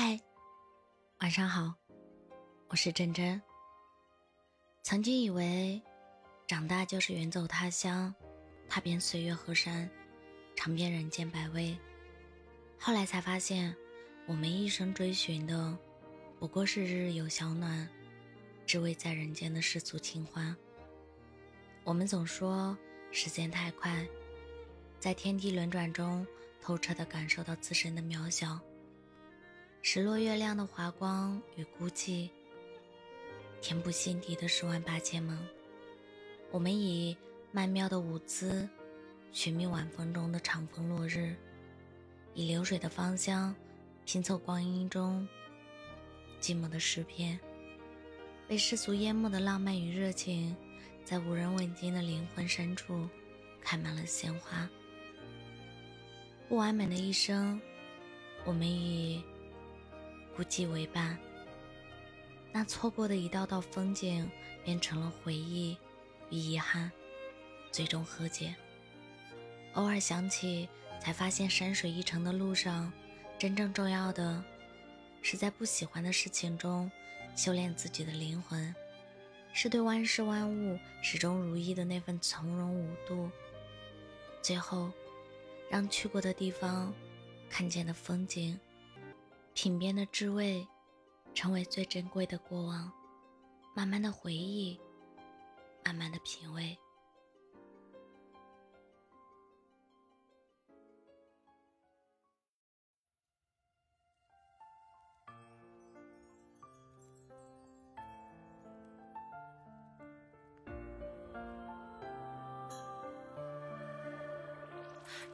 嗨，晚上好，我是真真。曾经以为长大就是远走他乡，踏遍岁月河山，尝遍人间百味。后来才发现，我们一生追寻的不过是日日有小暖，只为在人间的世俗清欢。我们总说时间太快，在天地轮转中，透彻地感受到自身的渺小。失落月亮的华光与孤寂，填补心底的十万八千梦。我们以曼妙的舞姿，寻觅晚风中的长风落日。以流水的芳香，拼凑光阴中寂寞的诗篇。被世俗淹没的浪漫与热情，在无人问津的灵魂深处，开满了鲜花。不完美的一生，我们以孤寂为伴。那错过的一道道风景，变成了回忆与遗憾，最终和解。偶尔想起。才发现山水一程的路上，真正重要的是在不喜欢的事情中修炼自己的灵魂，是对万事万物始终如一的那份从容无度。最后，让去过的地方、看见的风景、品边的滋味，成为最珍贵的过往。慢慢的回忆，慢慢的品味。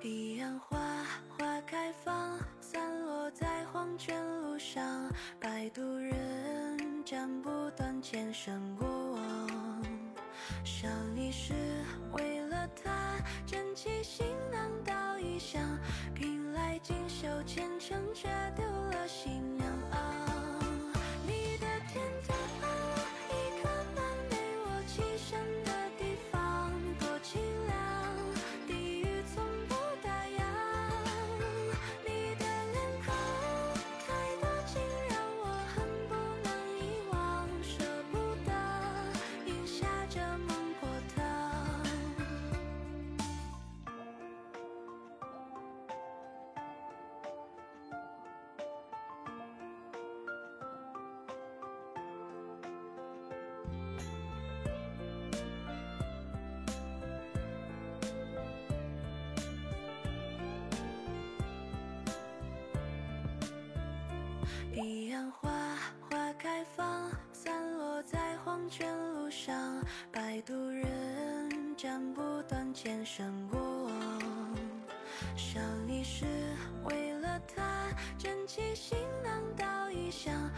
彼岸，花摆渡人斩不断前生过往。想你时，为了他，捡起行囊到异乡，凭来锦绣前程，却丢了新娘。彼岸花，花开放，散落在黄泉路上。摆渡人斩不断前生过往。想你时，为了他，捡起行囊到异乡，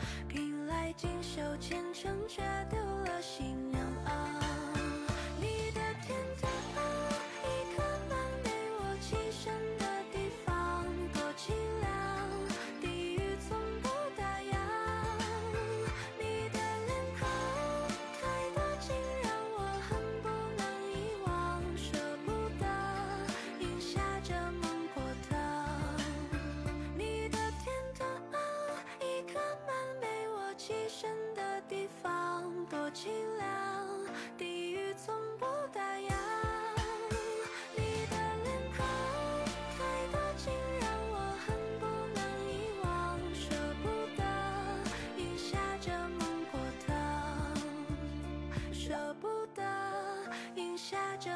栖身的地方多凄凉地狱从不打烊你的脸庞太多情让我恨不能遗忘舍不得饮下这孟婆汤舍不得饮下这